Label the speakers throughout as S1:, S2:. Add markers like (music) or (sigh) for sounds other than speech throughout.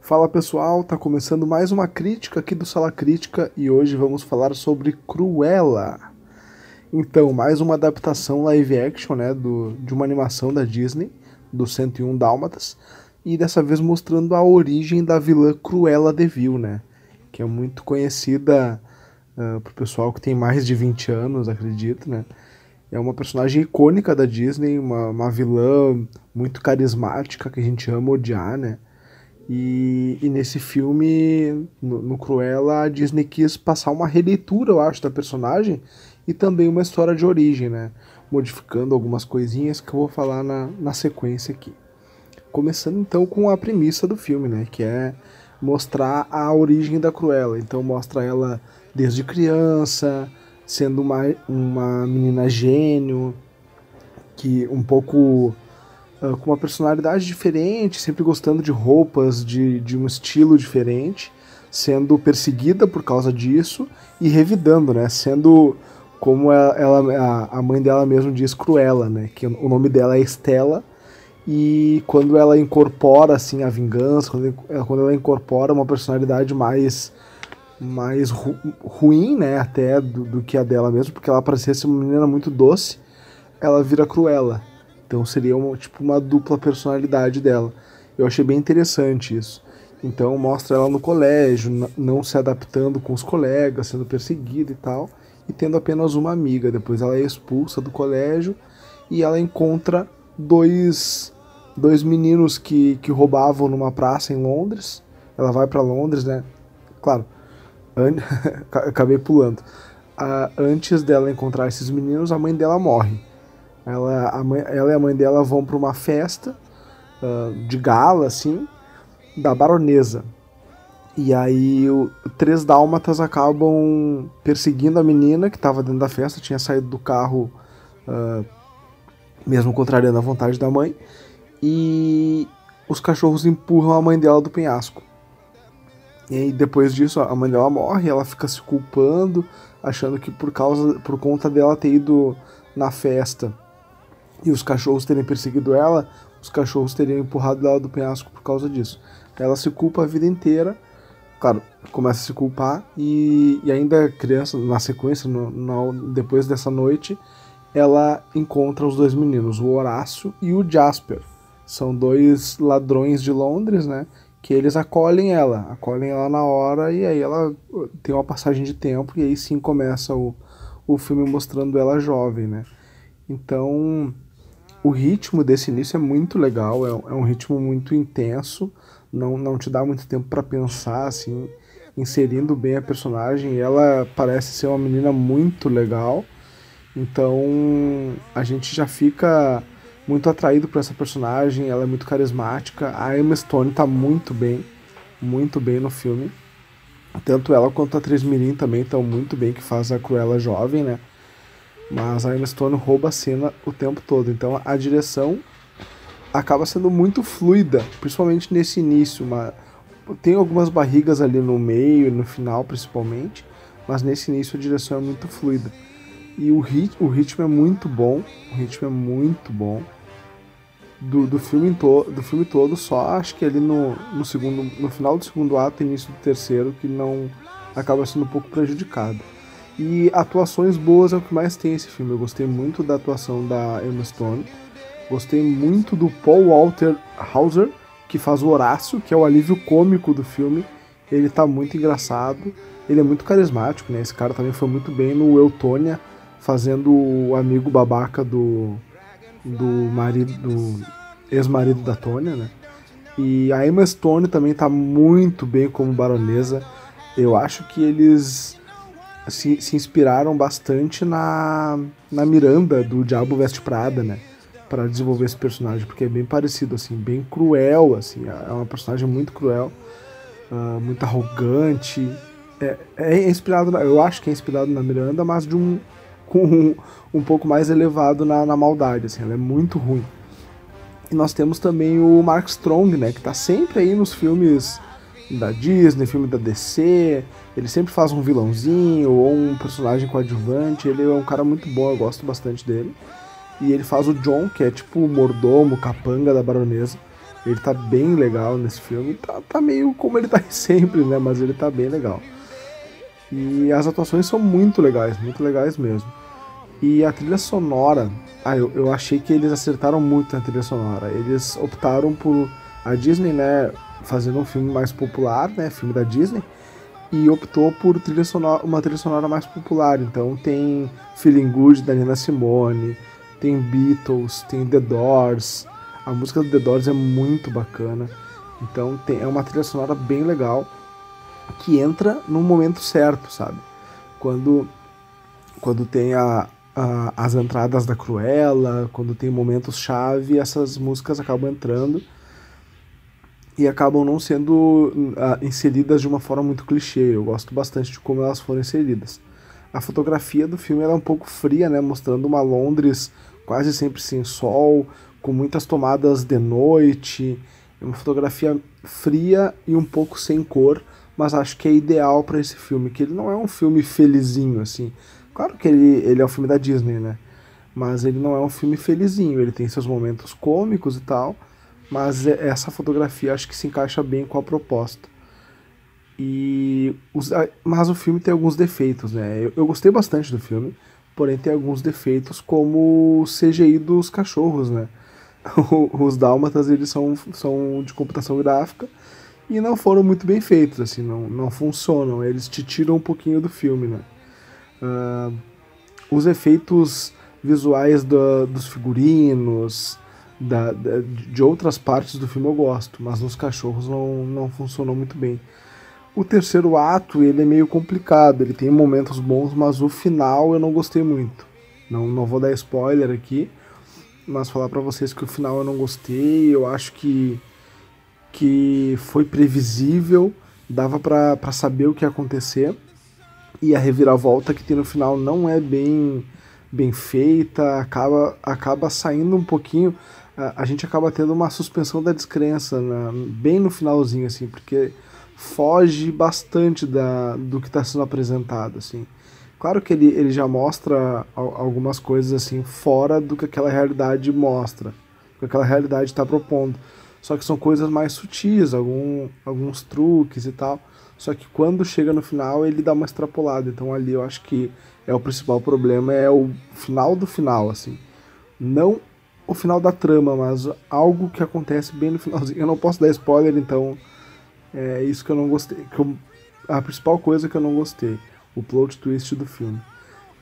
S1: Fala pessoal, tá começando mais uma crítica aqui do Sala Crítica e hoje vamos falar sobre Cruella. Então, mais uma adaptação live action, né, do, de uma animação da Disney, do 101 Dálmatas, e dessa vez mostrando a origem da vilã Cruella de Vil, né, que é muito conhecida uh, pro pessoal que tem mais de 20 anos, acredito, né, é uma personagem icônica da Disney, uma, uma vilã muito carismática que a gente ama odiar, né? E, e nesse filme, no, no, Cruella, a Disney quis passar uma releitura, eu acho, da personagem e também uma história de origem, né? Modificando algumas coisinhas que eu vou falar na, na sequência aqui. Começando então com a premissa do filme, né? Que é mostrar a origem da Cruella. Então mostra ela desde criança, sendo uma, uma menina gênio, que um pouco uh, com uma personalidade diferente, sempre gostando de roupas, de, de um estilo diferente, sendo perseguida por causa disso e revidando, né? Sendo como ela, ela a mãe dela mesmo diz, Cruella, né? Que o nome dela é Estela e quando ela incorpora assim a vingança, quando, quando ela incorpora uma personalidade mais mais ru ruim, né, até do, do, que a dela mesmo, porque ela parecia ser uma menina muito doce, ela vira cruela. Então seria uma, tipo uma dupla personalidade dela. Eu achei bem interessante isso. Então mostra ela no colégio, não se adaptando com os colegas, sendo perseguida e tal, e tendo apenas uma amiga. Depois ela é expulsa do colégio e ela encontra dois, dois meninos que, que roubavam numa praça em Londres. Ela vai para Londres, né? Claro, An... (laughs) Acabei pulando. Antes dela encontrar esses meninos, a mãe dela morre. Ela, a mãe, ela e a mãe dela vão para uma festa uh, de gala, assim, da baronesa. E aí, o, três dálmatas acabam perseguindo a menina que estava dentro da festa, tinha saído do carro, uh, mesmo contrariando a vontade da mãe. E os cachorros empurram a mãe dela do penhasco. E depois disso a mãe dela morre, ela fica se culpando, achando que por causa por conta dela ter ido na festa e os cachorros terem perseguido ela, os cachorros teriam empurrado ela do penhasco por causa disso. Ela se culpa a vida inteira, claro, começa a se culpar e, e ainda criança, na sequência, no, no, depois dessa noite, ela encontra os dois meninos, o Horácio e o Jasper. São dois ladrões de Londres, né? Que eles acolhem ela, acolhem ela na hora e aí ela uh, tem uma passagem de tempo e aí sim começa o, o filme mostrando ela jovem, né? Então o ritmo desse início é muito legal, é, é um ritmo muito intenso, não, não te dá muito tempo para pensar, assim, inserindo bem a personagem. Ela parece ser uma menina muito legal, então a gente já fica muito atraído por essa personagem, ela é muito carismática. A Emma Stone tá muito bem, muito bem no filme. Tanto ela quanto a atriz Mirim também estão muito bem, que faz a Cruella jovem, né? Mas a Emma Stone rouba a cena o tempo todo. Então a direção acaba sendo muito fluida, principalmente nesse início. Uma... Tem algumas barrigas ali no meio no final, principalmente, mas nesse início a direção é muito fluida. E o, rit o ritmo é muito bom, o ritmo é muito bom do, do, filme, to, do filme todo, só acho que ali no, no, segundo, no final do segundo ato e início do terceiro que não acaba sendo um pouco prejudicado. E atuações boas é o que mais tem esse filme. Eu gostei muito da atuação da Emma Stone. Gostei muito do Paul Walter Hauser, que faz o Horácio, que é o alívio cômico do filme. Ele tá muito engraçado. Ele é muito carismático, né? Esse cara também foi muito bem no Eutônia, fazendo o amigo babaca do, do marido do ex-marido da Tônia, né? E a Emma Stone também tá muito bem como baronesa. Eu acho que eles se, se inspiraram bastante na, na Miranda do Diabo Veste Prada, né? Para desenvolver esse personagem, porque é bem parecido, assim, bem cruel, assim. É uma personagem muito cruel, uh, muito arrogante. É, é inspirado, eu acho que é inspirado na Miranda, mas de um um, um pouco mais elevado na, na maldade, assim, ela é muito ruim. E nós temos também o Mark Strong, né, que tá sempre aí nos filmes da Disney, filme da DC, ele sempre faz um vilãozinho ou um personagem coadjuvante, ele é um cara muito bom, eu gosto bastante dele. E ele faz o John, que é tipo o mordomo, capanga da baronesa. Ele tá bem legal nesse filme. Tá, tá meio como ele tá sempre, né? Mas ele tá bem legal. E as atuações são muito legais, muito legais mesmo. E a trilha sonora, ah, eu, eu achei que eles acertaram muito na trilha sonora. Eles optaram por a Disney, né, fazendo um filme mais popular, né, filme da Disney, e optou por trilha sonora, uma trilha sonora mais popular. Então tem Feeling Good da Nina Simone, tem Beatles, tem The Doors. A música do The Doors é muito bacana. Então tem, é uma trilha sonora bem legal que entra no momento certo, sabe? Quando quando tem a, a, as entradas da Cruella, quando tem momentos chave, essas músicas acabam entrando e acabam não sendo uh, inseridas de uma forma muito clichê. Eu gosto bastante de como elas foram inseridas. A fotografia do filme é um pouco fria, né, mostrando uma Londres quase sempre sem sol, com muitas tomadas de noite. É uma fotografia fria e um pouco sem cor, mas acho que é ideal para esse filme, que ele não é um filme felizinho assim. Claro que ele, ele é um filme da Disney, né? Mas ele não é um filme felizinho, ele tem seus momentos cômicos e tal, mas é, essa fotografia acho que se encaixa bem com a proposta. E os, mas o filme tem alguns defeitos, né? Eu, eu, gostei bastante do filme, porém tem alguns defeitos como o CGI dos cachorros, né? (laughs) os dálmatas eles são, são de computação gráfica e não foram muito bem feitos, assim, não, não funcionam. Eles te tiram um pouquinho do filme, né? Uh, os efeitos visuais do, dos figurinos, da, da, de outras partes do filme eu gosto, mas nos cachorros não, não funcionou muito bem. O terceiro ato ele é meio complicado, ele tem momentos bons, mas o final eu não gostei muito. Não, não vou dar spoiler aqui, mas falar para vocês que o final eu não gostei, eu acho que, que foi previsível, dava para saber o que ia acontecer, e a reviravolta que tem no final não é bem bem feita, acaba, acaba saindo um pouquinho a, a gente acaba tendo uma suspensão da descrença na, bem no finalzinho, assim, porque foge bastante da, do que está sendo apresentado, assim. Claro que ele, ele já mostra algumas coisas assim fora do que aquela realidade mostra, do que aquela realidade está propondo. Só que são coisas mais sutis, algum, alguns truques e tal. Só que quando chega no final ele dá uma extrapolada. Então ali eu acho que é o principal problema, é o final do final, assim. Não o final da trama, mas algo que acontece bem no finalzinho. Eu não posso dar spoiler, então é isso que eu não gostei. Que eu, a principal coisa que eu não gostei, o plot twist do filme.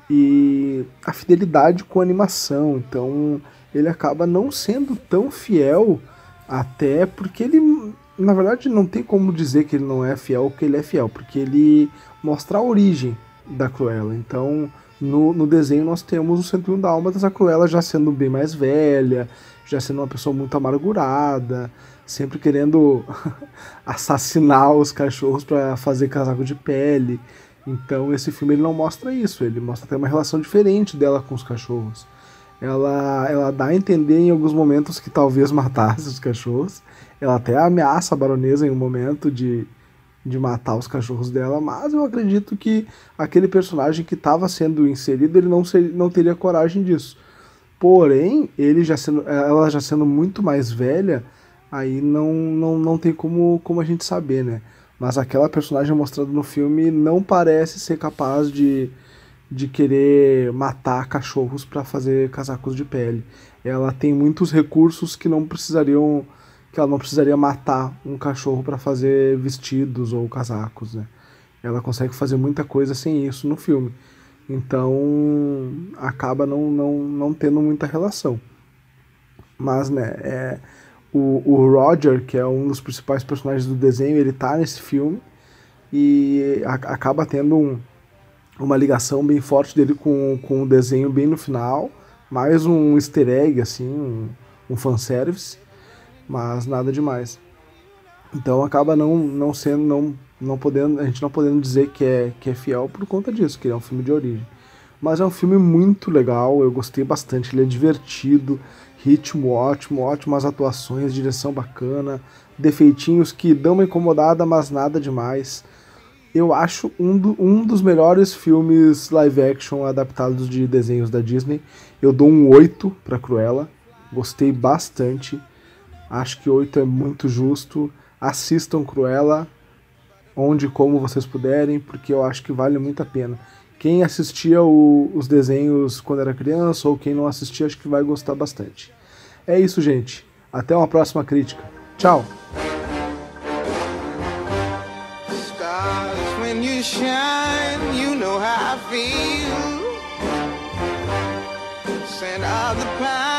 S1: E a fidelidade com a animação, então ele acaba não sendo tão fiel, até porque ele, na verdade, não tem como dizer que ele não é fiel ou que ele é fiel, porque ele mostra a origem da Cruella. Então, no, no desenho nós temos o 101 Dálmatas, a Cruella já sendo bem mais velha, já sendo uma pessoa muito amargurada, sempre querendo (laughs) assassinar os cachorros para fazer casaco de pele. Então esse filme ele não mostra isso, ele mostra até uma relação diferente dela com os cachorros. Ela, ela dá a entender em alguns momentos que talvez matasse os cachorros. Ela até ameaça a baronesa em um momento de, de matar os cachorros dela, mas eu acredito que aquele personagem que estava sendo inserido, ele não, ser, não teria coragem disso. Porém, ele já sendo, ela já sendo muito mais velha, aí não, não, não tem como, como a gente saber, né? Mas aquela personagem mostrada no filme não parece ser capaz de, de querer matar cachorros para fazer casacos de pele. Ela tem muitos recursos que não precisariam que ela não precisaria matar um cachorro para fazer vestidos ou casacos, né? Ela consegue fazer muita coisa sem isso no filme. Então acaba não, não, não tendo muita relação. Mas, né, é, o, o Roger, que é um dos principais personagens do desenho, ele tá nesse filme e a, acaba tendo um, uma ligação bem forte dele com, com o desenho bem no final. Mais um easter egg, assim, um, um fanservice mas nada demais. Então acaba não, não sendo, não, não podendo, a gente não podendo dizer que é, que é fiel por conta disso, que é um filme de origem. Mas é um filme muito legal, eu gostei bastante, ele é divertido, ritmo ótimo, ótimas atuações, direção bacana, defeitinhos que dão uma incomodada, mas nada demais. Eu acho um, do, um dos melhores filmes live action adaptados de desenhos da Disney. Eu dou um 8 para Cruella. Gostei bastante. Acho que 8 é muito justo. Assistam Cruella onde e como vocês puderem, porque eu acho que vale muito a pena. Quem assistia o, os desenhos quando era criança ou quem não assistia, acho que vai gostar bastante. É isso, gente. Até uma próxima crítica. Tchau!
S2: sunshine, you know how I feel. Send out the pine.